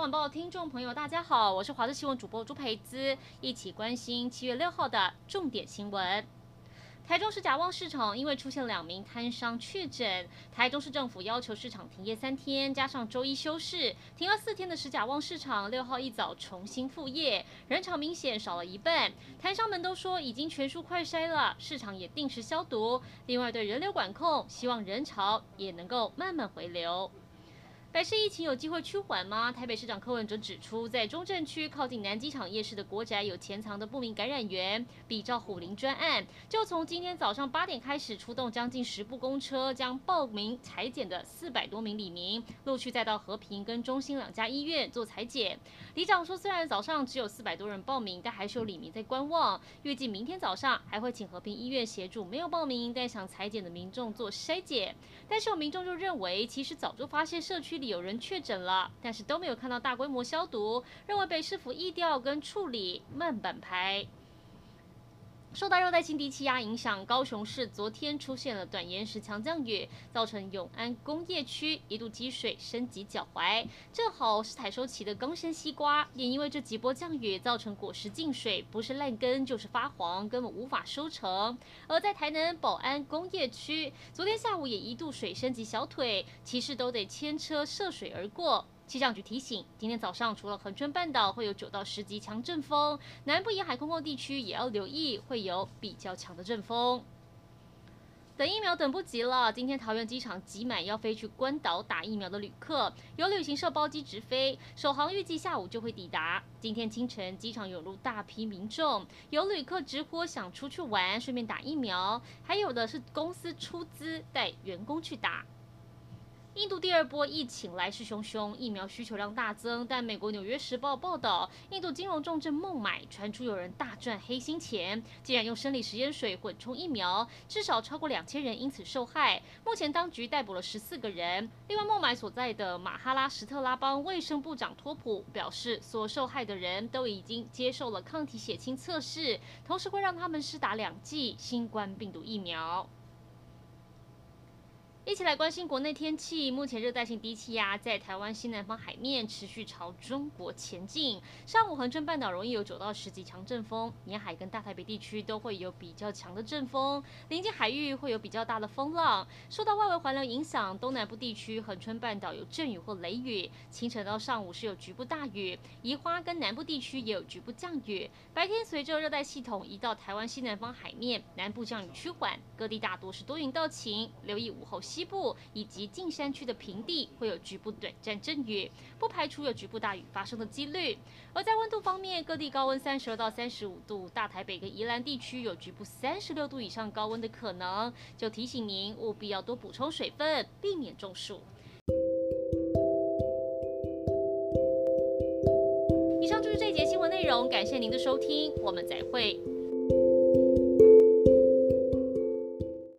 晚报听众朋友，大家好，我是华视新闻主播朱培姿，一起关心七月六号的重点新闻。台中市甲旺市场因为出现两名摊商确诊，台中市政府要求市场停业三天，加上周一休市，停了四天的石甲旺市场六号一早重新复业，人潮明显少了一半。摊商们都说已经全数快筛了，市场也定时消毒。另外对人流管控，希望人潮也能够慢慢回流。百市疫情有机会趋缓吗？台北市长柯文哲指出，在中正区靠近南机场夜市的国宅有潜藏的不明感染源。比照虎林专案，就从今天早上八点开始出动将近十部公车，将报名裁检的四百多名里民陆续再到和平跟中心两家医院做裁检。里长说，虽然早上只有四百多人报名，但还是有里民在观望。预计明天早上还会请和平医院协助没有报名但想裁检的民众做筛检。但是有民众就认为，其实早就发现社区里有人确诊了，但是都没有看到大规模消毒，认为北市府疫调跟处理慢半拍。受到热带性低气压影响，高雄市昨天出现了短延时强降雨，造成永安工业区一度积水升级脚踝。正好是采收期的冈山西瓜，也因为这几波降雨，造成果实进水，不是烂根就是发黄，根本无法收成。而在台南宝安工业区，昨天下午也一度水深及小腿，骑士都得牵车涉水而过。气象局提醒，今天早上除了恒春半岛会有九到十级强阵风，南部沿海空旷地区也要留意会有比较强的阵风。等疫苗等不及了，今天桃园机场挤满要飞去关岛打疫苗的旅客，有旅行社包机直飞，首航预计下午就会抵达。今天清晨机场涌入大批民众，有旅客直呼想出去玩，顺便打疫苗，还有的是公司出资带员工去打。印度第二波疫情来势汹汹，疫苗需求量大增。但美国《纽约时报》报道，印度金融重镇孟买传出有人大赚黑心钱，竟然用生理食盐水混充疫苗，至少超过两千人因此受害。目前当局逮捕了十四个人。另外，孟买所在的马哈拉什特拉邦卫生部长托普表示，所受害的人都已经接受了抗体血清测试，同时会让他们施打两剂新冠病毒疫苗。一起来关心国内天气。目前热带性低气压在台湾西南方海面持续朝中国前进。上午恒春半岛容易有九到十级强阵风，沿海跟大台北地区都会有比较强的阵风，临近海域会有比较大的风浪。受到外围环流影响，东南部地区恒春半岛有阵雨或雷雨，清晨到上午是有局部大雨。宜花跟南部地区也有局部降雨。白天随着热带系统移到台湾西南方海面，南部降雨趋缓，各地大多是多云到晴，留意午后西。西部以及近山区的平地会有局部短暂阵雨，不排除有局部大雨发生的几率。而在温度方面，各地高温三十二到三十五度，大台北跟宜兰地区有局部三十六度以上高温的可能，就提醒您务必要多补充水分，避免中暑。以上就是这节新闻内容，感谢您的收听，我们再会。